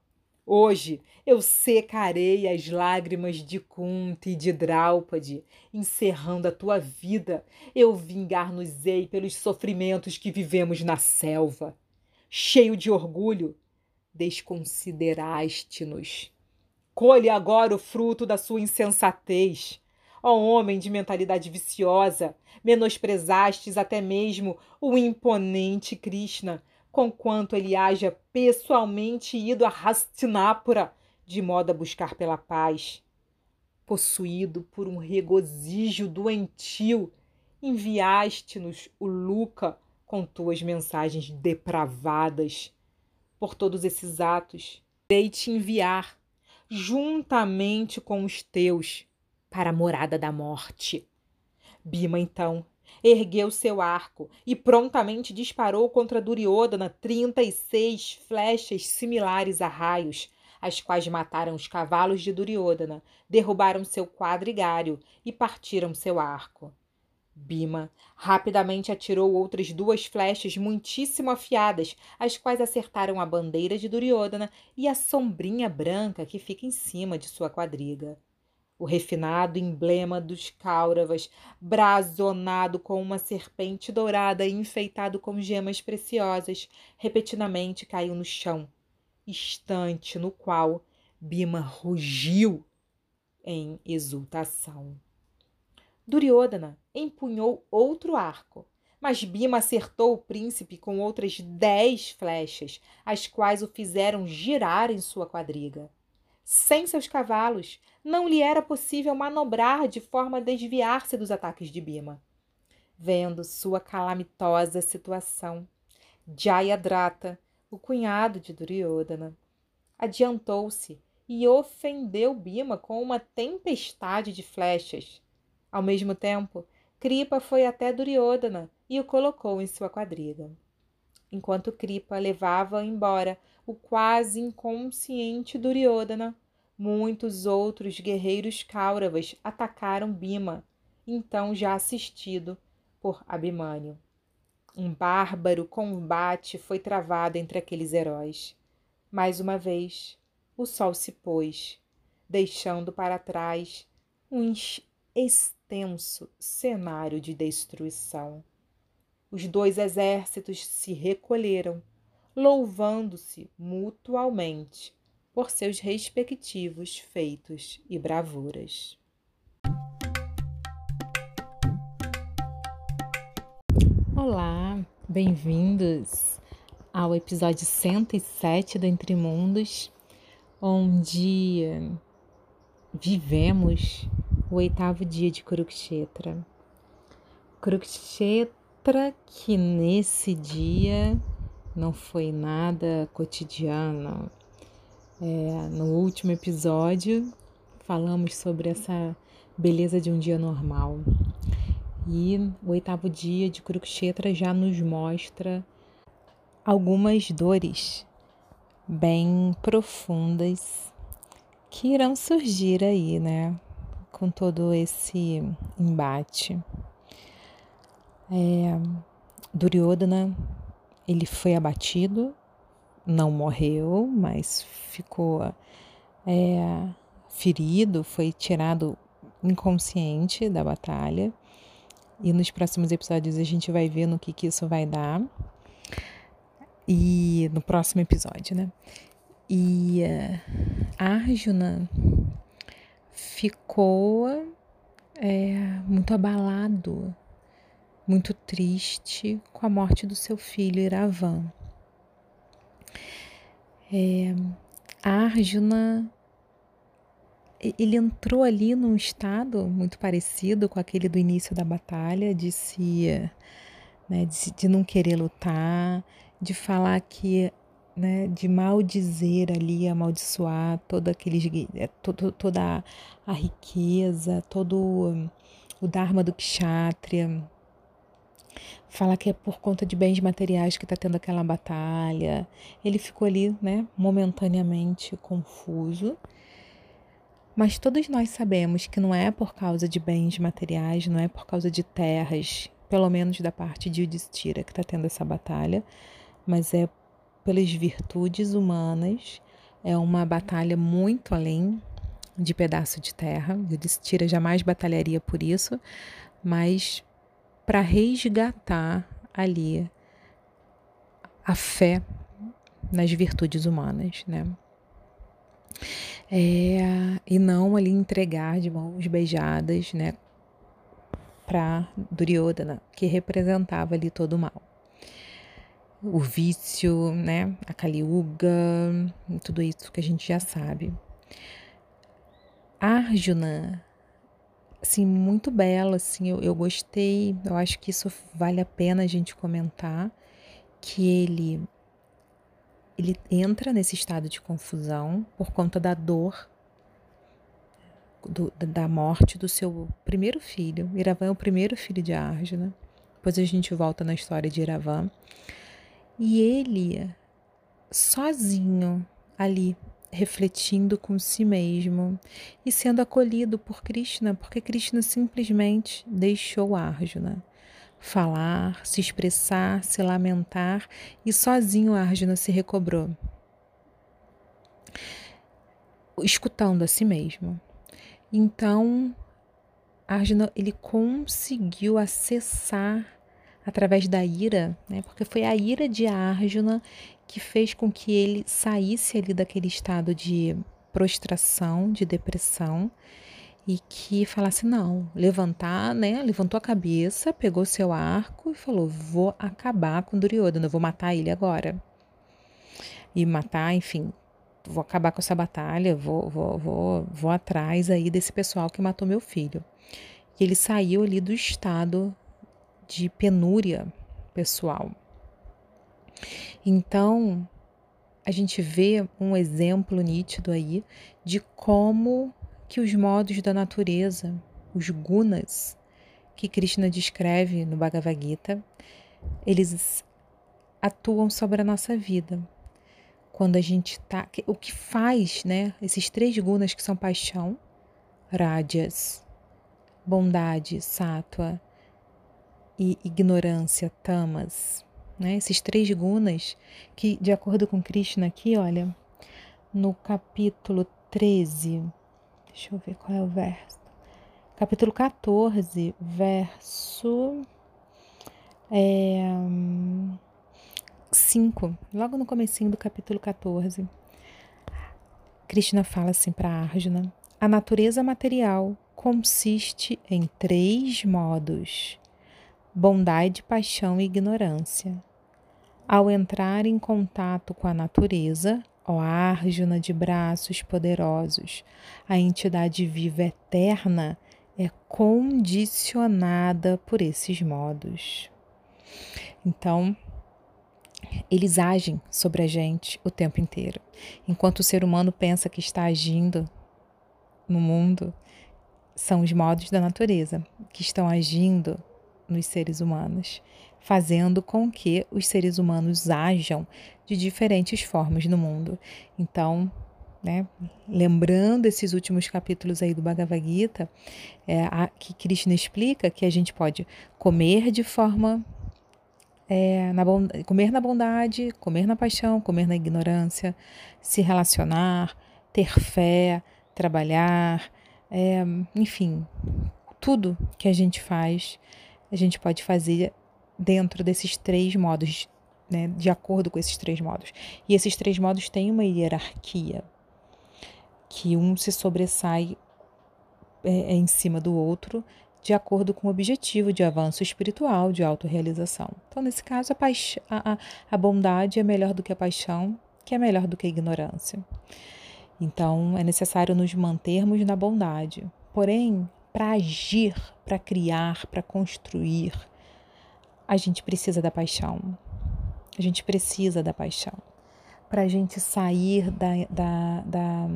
Hoje eu secarei as lágrimas de Kunta e de Draupadi, encerrando a tua vida. Eu vingar-nos-ei pelos sofrimentos que vivemos na selva. Cheio de orgulho, desconsideraste-nos. Colhe agora o fruto da sua insensatez. Ó homem de mentalidade viciosa, menosprezastes até mesmo o imponente Krishna, conquanto ele haja pessoalmente ido a Hastinapura, de modo a buscar pela paz. Possuído por um regozijo doentio, enviaste-nos o Luca com tuas mensagens depravadas. Por todos esses atos, dei te enviar juntamente com os teus, para a morada da morte. Bima, então, ergueu seu arco e prontamente disparou contra Duryodhana trinta e seis flechas similares a raios, as quais mataram os cavalos de Duryodhana, derrubaram seu quadrigário e partiram seu arco. Bima rapidamente atirou outras duas flechas muitíssimo afiadas, as quais acertaram a bandeira de Duryodhana e a sombrinha branca que fica em cima de sua quadriga. O refinado emblema dos Cáuravas, brazonado com uma serpente dourada e enfeitado com gemas preciosas, repetidamente caiu no chão, instante no qual Bima rugiu em exultação. Duryodhana empunhou outro arco, mas Bima acertou o príncipe com outras dez flechas, as quais o fizeram girar em sua quadriga. Sem seus cavalos, não lhe era possível manobrar de forma a desviar-se dos ataques de Bima. Vendo sua calamitosa situação, Jayadrata, o cunhado de Duryodhana, adiantou-se e ofendeu Bima com uma tempestade de flechas ao mesmo tempo, Kripa foi até Duryodhana e o colocou em sua quadriga. Enquanto Kripa levava embora o quase inconsciente Duryodhana, muitos outros guerreiros Kauravas atacaram Bima, então já assistido por Abhimanyu. Um bárbaro combate foi travado entre aqueles heróis. Mais uma vez, o sol se pôs, deixando para trás um extenso cenário de destruição. Os dois exércitos se recolheram, louvando-se mutualmente por seus respectivos feitos e bravuras. Olá, bem-vindos ao episódio 107 do Entre Mundos, onde vivemos o oitavo dia de Kurukshetra. Kurukshetra que nesse dia não foi nada cotidiano. É, no último episódio falamos sobre essa beleza de um dia normal. E o oitavo dia de Kurukshetra já nos mostra algumas dores bem profundas que irão surgir aí, né? com todo esse embate. É, Duryodhana ele foi abatido, não morreu, mas ficou é, ferido, foi tirado inconsciente da batalha. E nos próximos episódios a gente vai ver no que, que isso vai dar. E no próximo episódio, né? E uh, Arjuna ficou é, muito abalado, muito triste com a morte do seu filho Iravan. É, Arjuna ele entrou ali num estado muito parecido com aquele do início da batalha, de se, né, de, de não querer lutar, de falar que né, de maldizer ali, amaldiçoar toda aqueles, é, todo, toda a riqueza, todo o Dharma do Kshatriya. Fala que é por conta de bens materiais que está tendo aquela batalha. Ele ficou ali, né, momentaneamente confuso. Mas todos nós sabemos que não é por causa de bens materiais, não é por causa de terras, pelo menos da parte de Yudhishthira que está tendo essa batalha, mas é pelas virtudes humanas. É uma batalha muito além de pedaço de terra. Yudhishthira jamais batalharia por isso, mas para resgatar ali a fé nas virtudes humanas, né? É, e não ali entregar de mãos beijadas, né, para Duryodhana, que representava ali todo o mal o vício, né? A Kaliuga, tudo isso que a gente já sabe. Arjuna, assim, muito bela, assim, eu, eu gostei, eu acho que isso vale a pena a gente comentar, que ele ele entra nesse estado de confusão por conta da dor do, da morte do seu primeiro filho. Iravan é o primeiro filho de Arjuna. Depois a gente volta na história de Iravan. E ele, sozinho, ali, refletindo com si mesmo e sendo acolhido por Krishna, porque Krishna simplesmente deixou Arjuna falar, se expressar, se lamentar e sozinho Arjuna se recobrou, escutando a si mesmo. Então, Arjuna ele conseguiu acessar através da ira, né? porque foi a ira de Arjuna que fez com que ele saísse ali daquele estado de prostração, de depressão, e que falasse não, levantar, né? Levantou a cabeça, pegou seu arco e falou: "Vou acabar com Duryodhana, vou matar ele agora". E matar, enfim, vou acabar com essa batalha, vou, vou, vou, vou atrás aí desse pessoal que matou meu filho. E ele saiu ali do estado de penúria pessoal. Então, a gente vê um exemplo nítido aí de como que os modos da natureza, os gunas, que Krishna descreve no Bhagavad Gita, eles atuam sobre a nossa vida. Quando a gente tá, o que faz, né, esses três gunas que são paixão, rajas, bondade, sattva e ignorância, tamas, né? Esses três gunas que, de acordo com Krishna aqui, olha, no capítulo 13, deixa eu ver qual é o verso. Capítulo 14, verso é, 5, logo no comecinho do capítulo 14. Krishna fala assim para Arjuna: A natureza material consiste em três modos: bondade, paixão e ignorância. Ao entrar em contato com a natureza, ó Arjuna de braços poderosos, a entidade viva eterna é condicionada por esses modos. Então, eles agem sobre a gente o tempo inteiro. Enquanto o ser humano pensa que está agindo no mundo, são os modos da natureza que estão agindo nos seres humanos, fazendo com que os seres humanos ajam de diferentes formas no mundo. Então, né, lembrando esses últimos capítulos aí do Bhagavad Gita, é, a, que Krishna explica que a gente pode comer de forma é, na comer na bondade, comer na paixão, comer na ignorância, se relacionar, ter fé, trabalhar, é, enfim, tudo que a gente faz a gente pode fazer dentro desses três modos, né, de acordo com esses três modos. E esses três modos têm uma hierarquia, que um se sobressai é, é, em cima do outro de acordo com o objetivo de avanço espiritual, de autorrealização. Então, nesse caso, a, a, a bondade é melhor do que a paixão, que é melhor do que a ignorância. Então, é necessário nos mantermos na bondade. Porém, para agir, para criar, para construir, a gente precisa da paixão. A gente precisa da paixão. para a gente sair da, da, da,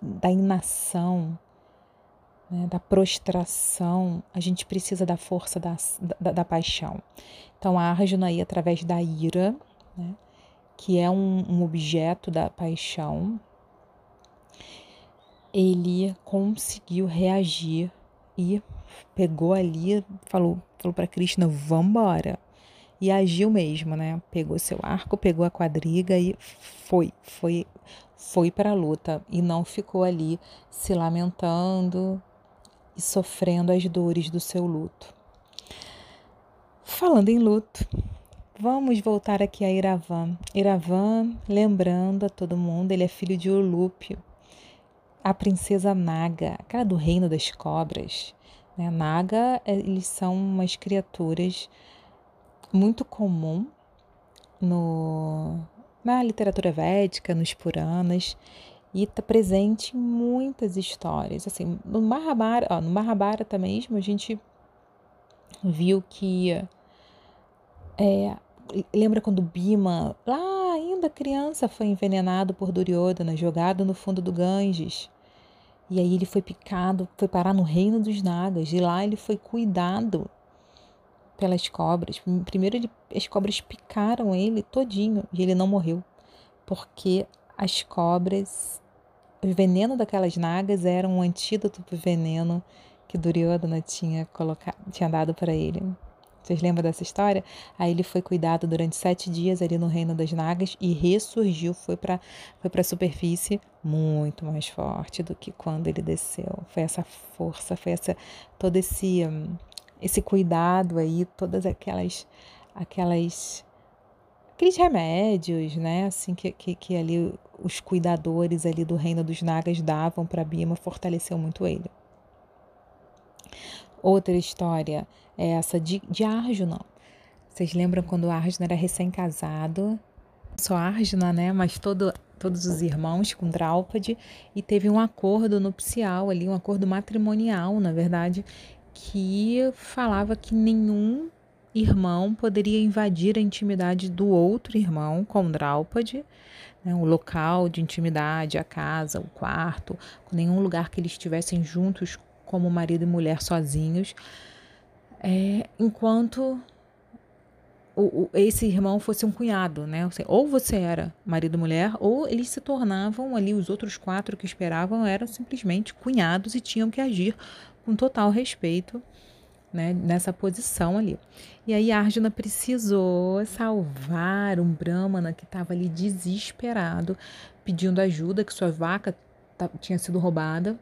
da inação, né, da prostração, a gente precisa da força da, da, da paixão. Então, a Arjuna aí, através da ira, né, que é um, um objeto da paixão, ele conseguiu reagir e pegou ali, falou, falou para Krishna, vambora. E agiu mesmo, né? Pegou seu arco, pegou a quadriga e foi, foi, foi para a luta e não ficou ali se lamentando e sofrendo as dores do seu luto. Falando em luto, vamos voltar aqui a Iravan. Iravan, lembrando a todo mundo, ele é filho de Olúpio, a princesa Naga, aquela do reino das cobras. Né? Naga, eles são umas criaturas muito comum no, na literatura védica, nos Puranas, e está presente em muitas histórias. Assim, no Mahabharata, ó, no Mahabharata mesmo, a gente viu que é, lembra quando Bima, lá ainda criança, foi envenenado por Duryodhana, jogado no fundo do Ganges. E aí ele foi picado, foi parar no reino dos Nagas. E lá ele foi cuidado pelas cobras. Primeiro ele, as cobras picaram ele todinho e ele não morreu. Porque as cobras, o veneno daquelas nagas era um antídoto para o veneno que Duryodhana tinha, colocado, tinha dado para ele. Vocês lembram dessa história? Aí ele foi cuidado durante sete dias ali no reino das Nagas e ressurgiu, foi para foi a superfície muito mais forte do que quando ele desceu. Foi essa força, foi essa todo esse esse cuidado aí, todas aquelas aquelas aqueles remédios, né, assim que, que, que ali os cuidadores ali do reino dos Nagas davam para Bima fortaleceu muito ele. Outra história essa de, de Arjuna. Vocês lembram quando Arjuna era recém-casado? Só Arjuna, né? Mas todo, todos os irmãos com Draupadi e teve um acordo nupcial ali, um acordo matrimonial, na verdade, que falava que nenhum irmão poderia invadir a intimidade do outro irmão com Draupadi, né, o local de intimidade, a casa, o quarto, nenhum lugar que eles estivessem juntos como marido e mulher sozinhos, é, enquanto o, o, esse irmão fosse um cunhado, né? Ou você era marido mulher, ou eles se tornavam ali, os outros quatro que esperavam eram simplesmente cunhados e tinham que agir com total respeito né, nessa posição ali. E aí Arjuna precisou salvar um Brahmana que estava ali desesperado, pedindo ajuda, que sua vaca tinha sido roubada.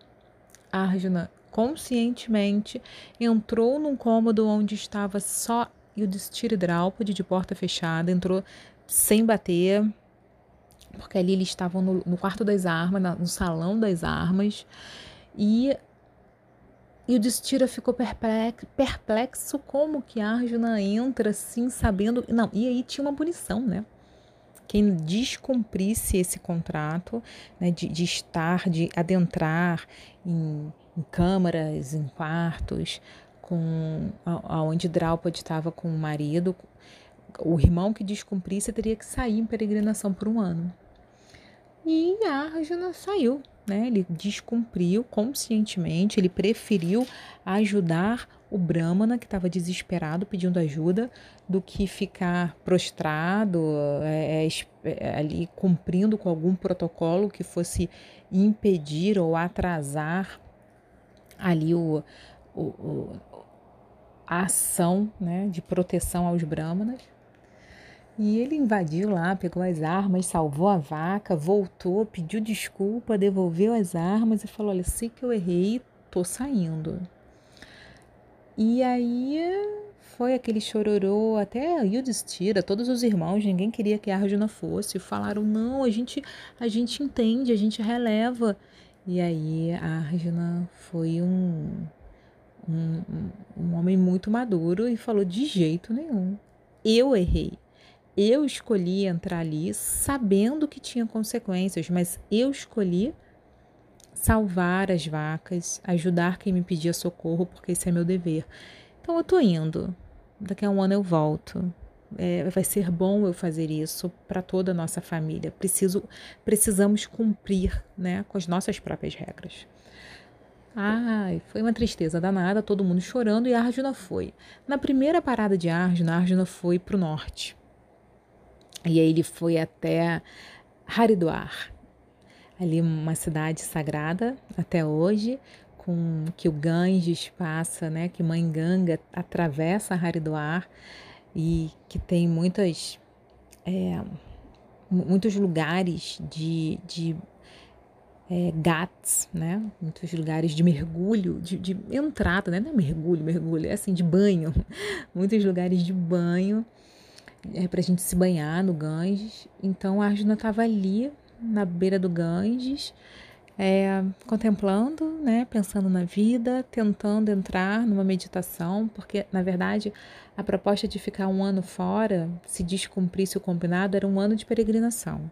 Arjuna conscientemente entrou num cômodo onde estava só Yudhishthira Draupadi de porta fechada, entrou sem bater, porque ali eles estavam no, no quarto das armas, no salão das armas, e e o Destira ficou perplexo, perplexo como que Arjuna entra assim, sabendo. Não, e aí tinha uma punição, né? Quem descumprisse esse contrato né, de, de estar, de adentrar em, em câmaras, em quartos, com aonde Draupadi estava com o marido, o irmão que descumprisse teria que sair em peregrinação por um ano. E Arjuna saiu, né? Ele descumpriu conscientemente, ele preferiu ajudar o Brahmana que estava desesperado pedindo ajuda do que ficar prostrado é, é, é, ali cumprindo com algum protocolo que fosse impedir ou atrasar ali o, o, o a ação né, de proteção aos Brahmanas. E ele invadiu lá, pegou as armas, salvou a vaca, voltou, pediu desculpa, devolveu as armas e falou: Olha, sei que eu errei, tô saindo. E aí foi aquele chororô, até Yudhishthira, todos os irmãos, ninguém queria que a Arjuna fosse, falaram: Não, a gente, a gente entende, a gente releva. E aí a Arjuna foi um, um, um homem muito maduro e falou: De jeito nenhum, eu errei eu escolhi entrar ali sabendo que tinha consequências, mas eu escolhi salvar as vacas, ajudar quem me pedia socorro, porque esse é meu dever. Então eu tô indo. Daqui a um ano eu volto. É, vai ser bom eu fazer isso para toda a nossa família. Preciso, precisamos cumprir, né, com as nossas próprias regras. Ai, foi uma tristeza danada, todo mundo chorando e Arjuna foi. Na primeira parada de Arjuna, Arjuna foi para o norte. E aí ele foi até Haridwar, ali uma cidade sagrada até hoje, com que o Ganges passa, né, que Mãe Ganga atravessa Haridwar e que tem muitas é, muitos lugares de, de é, GATS, né? Muitos lugares de mergulho, de, de entrada, né? Não é mergulho, mergulho, é assim, de banho. Muitos lugares de banho é, para a gente se banhar no Ganges. Então a Arjuna estava ali na beira do Ganges, é, contemplando, né, pensando na vida, tentando entrar numa meditação, porque na verdade a proposta de ficar um ano fora, se descumprisse o combinado, era um ano de peregrinação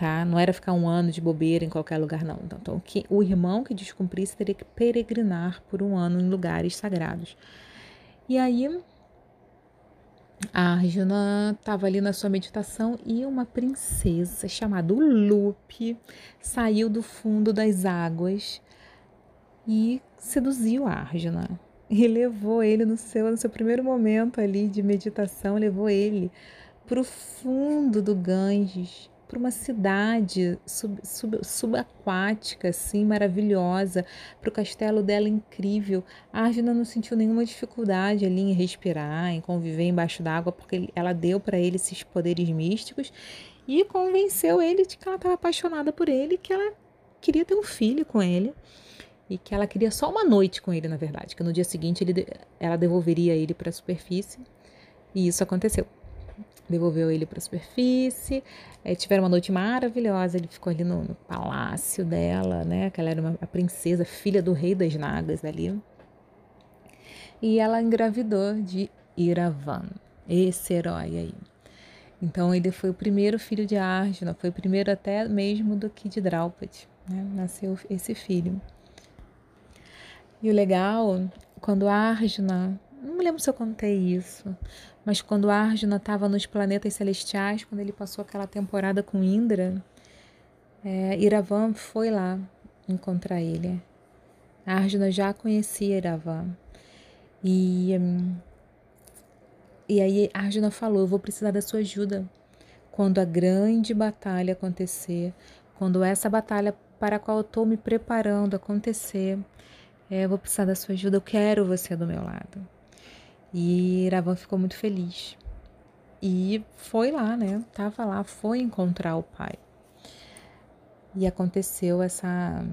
tá? Não era ficar um ano de bobeira em qualquer lugar, não. Então, que, o irmão que descumprisse teria que peregrinar por um ano em lugares sagrados. E aí, a Arjuna estava ali na sua meditação e uma princesa chamada Lupe saiu do fundo das águas e seduziu a Arjuna. E levou ele no seu, no seu primeiro momento ali de meditação, levou ele para o fundo do Ganges para uma cidade sub, sub, subaquática, assim, maravilhosa, para o castelo dela incrível. A Arjuna não sentiu nenhuma dificuldade ali em respirar, em conviver embaixo d'água, porque ela deu para ele esses poderes místicos e convenceu ele de que ela estava apaixonada por ele, que ela queria ter um filho com ele e que ela queria só uma noite com ele, na verdade, que no dia seguinte ele, ela devolveria ele para a superfície. E isso aconteceu devolveu ele para a superfície. É, tiveram uma noite maravilhosa. Ele ficou ali no, no, palácio dela, né? Que ela era uma, a princesa, filha do rei das Nagas ali. E ela engravidou de Iravan, esse herói aí. Então ele foi o primeiro filho de Arjuna, foi o primeiro até mesmo do que de Draupadi, né? Nasceu esse filho. E o legal, quando Arjuna, me lembro se eu contei isso, mas quando Arjuna estava nos planetas celestiais, quando ele passou aquela temporada com Indra, é, Iravan foi lá encontrar ele. Arjuna já conhecia Iravan. E, e aí Arjuna falou: Eu vou precisar da sua ajuda quando a grande batalha acontecer, quando essa batalha para a qual eu estou me preparando acontecer, é, eu vou precisar da sua ajuda, eu quero você do meu lado. E Iravan ficou muito feliz. E foi lá, né? Tava lá, foi encontrar o pai. E aconteceu essa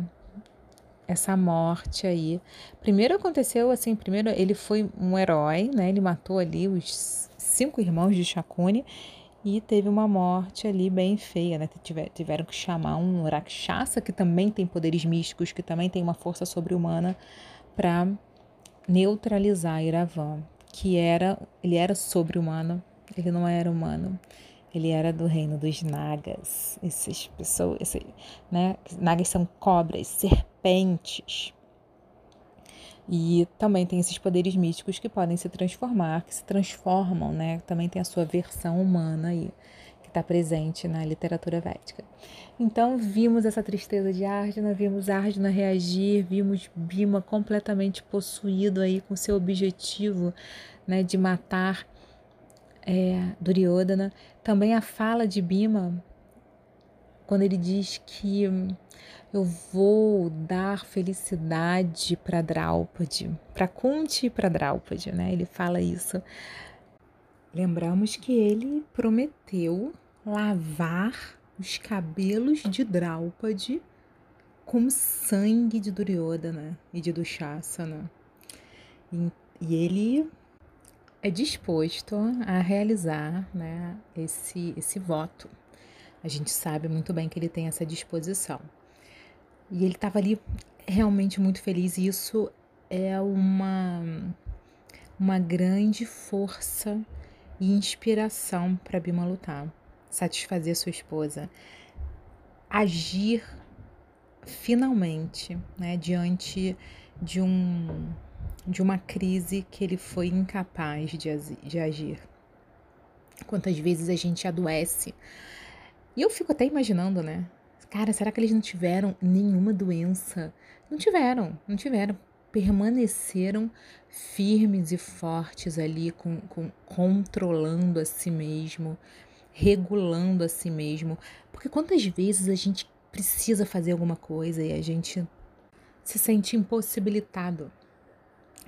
essa morte aí. Primeiro aconteceu assim, primeiro ele foi um herói, né? Ele matou ali os cinco irmãos de Shakuni e teve uma morte ali bem feia, né? Tiveram que chamar um Rakshasa que também tem poderes místicos, que também tem uma força sobre-humana para neutralizar Iravan que era, ele era sobre-humano, ele não era humano. Ele era do reino dos nagas. Essas pessoas, esse, né? Nagas são cobras, serpentes. E também tem esses poderes místicos que podem se transformar, que se transformam, né? Também tem a sua versão humana aí, está presente na literatura védica. Então vimos essa tristeza de Arjuna, vimos Arjuna reagir, vimos Bima completamente possuído aí com seu objetivo né, de matar é, Duryodhana. Também a fala de Bima, quando ele diz que eu vou dar felicidade para Draupadi, para Kunti e para Draupadi, né? Ele fala isso. Lembramos que ele prometeu lavar os cabelos de Draupadi com sangue de Duryodhana e de Dushasana. E, e ele é disposto a realizar né, esse, esse voto. A gente sabe muito bem que ele tem essa disposição. E ele estava ali realmente muito feliz, e isso é uma, uma grande força e inspiração para Bima lutar satisfazer sua esposa, agir finalmente, né, diante de um de uma crise que ele foi incapaz de, de agir. quantas vezes a gente adoece. E eu fico até imaginando, né? Cara, será que eles não tiveram nenhuma doença? Não tiveram, não tiveram. Permaneceram firmes e fortes ali, com, com, controlando a si mesmo, regulando a si mesmo. Porque quantas vezes a gente precisa fazer alguma coisa e a gente se sente impossibilitado,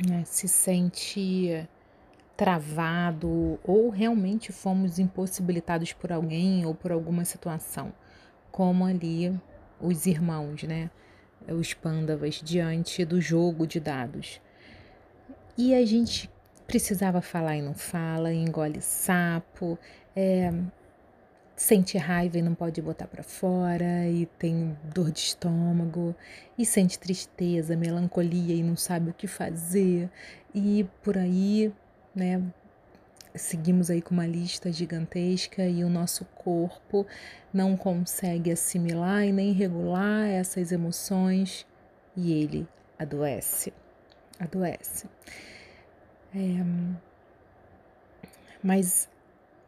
né? se sente travado ou realmente fomos impossibilitados por alguém ou por alguma situação, como ali os irmãos, né? Os pândavas diante do jogo de dados. E a gente precisava falar e não fala, engole sapo, é, sente raiva e não pode botar para fora, e tem dor de estômago, e sente tristeza, melancolia e não sabe o que fazer, e por aí né? Seguimos aí com uma lista gigantesca e o nosso corpo não consegue assimilar e nem regular essas emoções e ele adoece. Adoece. É, mas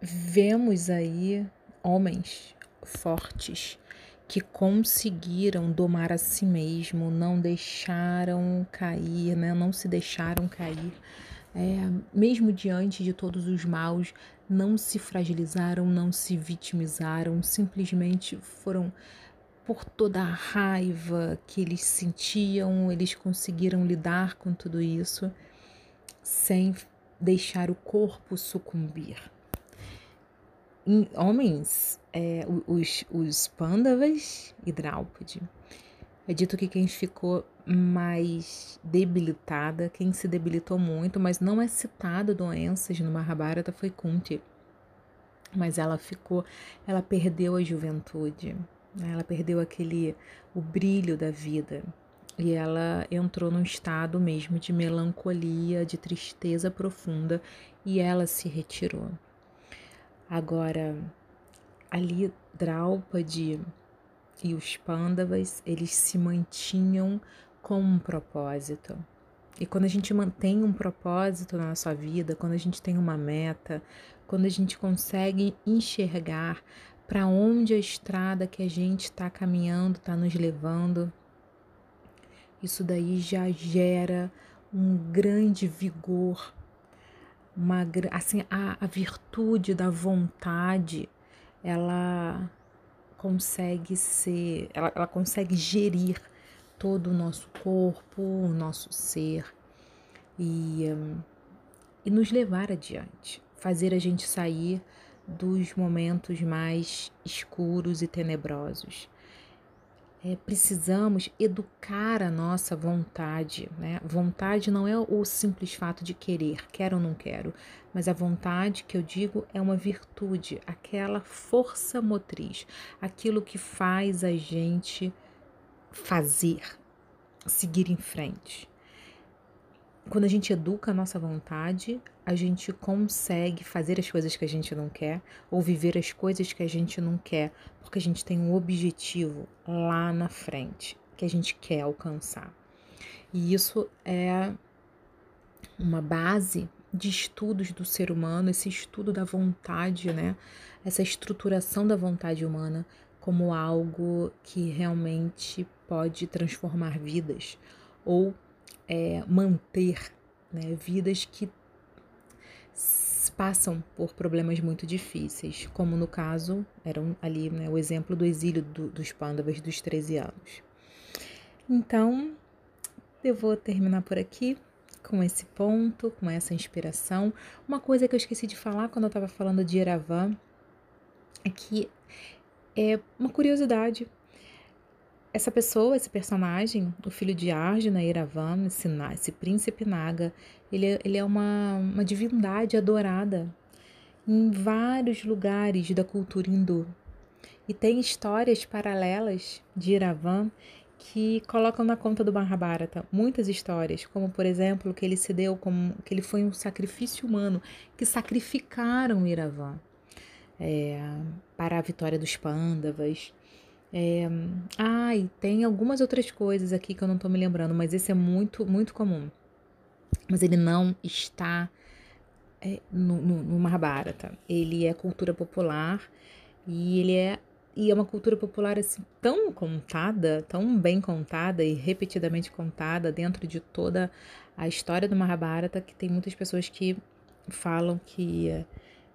vemos aí homens fortes que conseguiram domar a si mesmo, não deixaram cair, né? não se deixaram cair é, mesmo diante de todos os maus, não se fragilizaram, não se vitimizaram, simplesmente foram por toda a raiva que eles sentiam, eles conseguiram lidar com tudo isso sem deixar o corpo sucumbir. Homens, é, os, os pândavas e Draupadi, é dito que quem ficou mais debilitada, quem se debilitou muito, mas não é citado doenças no Mahabharata foi Kunti. Mas ela ficou, ela perdeu a juventude, né? ela perdeu aquele o brilho da vida e ela entrou num estado mesmo de melancolia, de tristeza profunda e ela se retirou. Agora, ali Draupadi e os Pandavas, eles se mantinham com um propósito. E quando a gente mantém um propósito na nossa vida, quando a gente tem uma meta, quando a gente consegue enxergar para onde a estrada que a gente está caminhando está nos levando, isso daí já gera um grande vigor, uma assim a, a virtude da vontade, ela consegue ser, ela, ela consegue gerir todo o nosso corpo, o nosso ser e, e nos levar adiante, fazer a gente sair dos momentos mais escuros e tenebrosos. É, precisamos educar a nossa vontade. Né? Vontade não é o simples fato de querer, quero ou não quero, mas a vontade que eu digo é uma virtude, aquela força motriz, aquilo que faz a gente fazer, seguir em frente. Quando a gente educa a nossa vontade, a gente consegue fazer as coisas que a gente não quer ou viver as coisas que a gente não quer, porque a gente tem um objetivo lá na frente que a gente quer alcançar. E isso é uma base de estudos do ser humano, esse estudo da vontade, né? Essa estruturação da vontade humana como algo que realmente pode transformar vidas ou é, manter né, vidas que passam por problemas muito difíceis, como no caso, era ali né, o exemplo do exílio do, dos pândavas dos 13 anos. Então, eu vou terminar por aqui com esse ponto, com essa inspiração. Uma coisa que eu esqueci de falar quando eu estava falando de Eravan é que é uma curiosidade. Essa pessoa, esse personagem, o filho de Arjuna, Iravan, esse, esse príncipe Naga, ele, é, ele é uma, uma divindade adorada em vários lugares da cultura hindu. E tem histórias paralelas de Iravan que colocam na conta do Mahabharata muitas histórias, como por exemplo que ele se deu como que ele foi um sacrifício humano, que sacrificaram Iravan é, para a vitória dos Pândavas. É, ah, e tem algumas outras coisas aqui que eu não estou me lembrando, mas esse é muito, muito comum. Mas ele não está é, no, no, no Mahabharata. Ele é cultura popular e ele é e é uma cultura popular assim, tão contada, tão bem contada e repetidamente contada dentro de toda a história do Mahabharata que tem muitas pessoas que falam que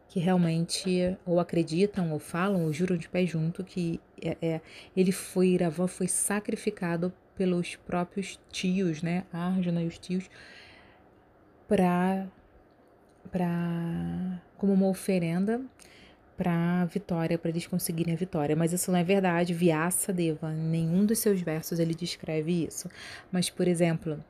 que realmente ou acreditam ou falam ou juram de pé junto que é, é ele foi Iravan foi sacrificado pelos próprios tios, né, Arjuna e os tios para para como uma oferenda para vitória, para eles conseguirem a vitória. Mas isso não é verdade. Vyasa Deva, em nenhum dos seus versos ele descreve isso. Mas, por exemplo,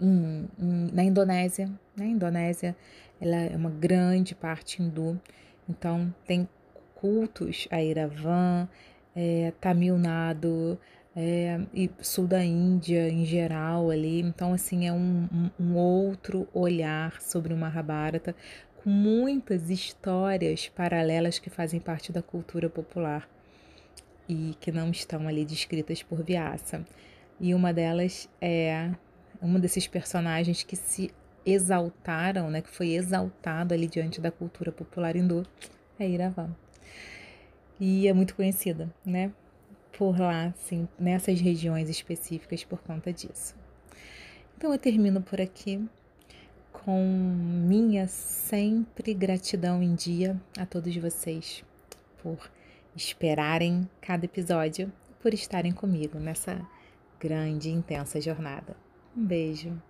um, um, na Indonésia, na né? Indonésia, ela é uma grande parte hindu, então tem cultos a Iravan, é, Tamil Nadu, é, e sul da Índia em geral ali. Então, assim, é um, um, outro olhar sobre o Mahabharata, com muitas histórias paralelas que fazem parte da cultura popular e que não estão ali descritas por Vyasa. E uma delas é um desses personagens que se exaltaram, né, que foi exaltado ali diante da cultura popular hindu, é Iravan. E é muito conhecida, né, por lá, assim, nessas regiões específicas por conta disso. Então eu termino por aqui com minha sempre gratidão em dia a todos vocês por esperarem cada episódio, por estarem comigo nessa grande e intensa jornada. Um beijo.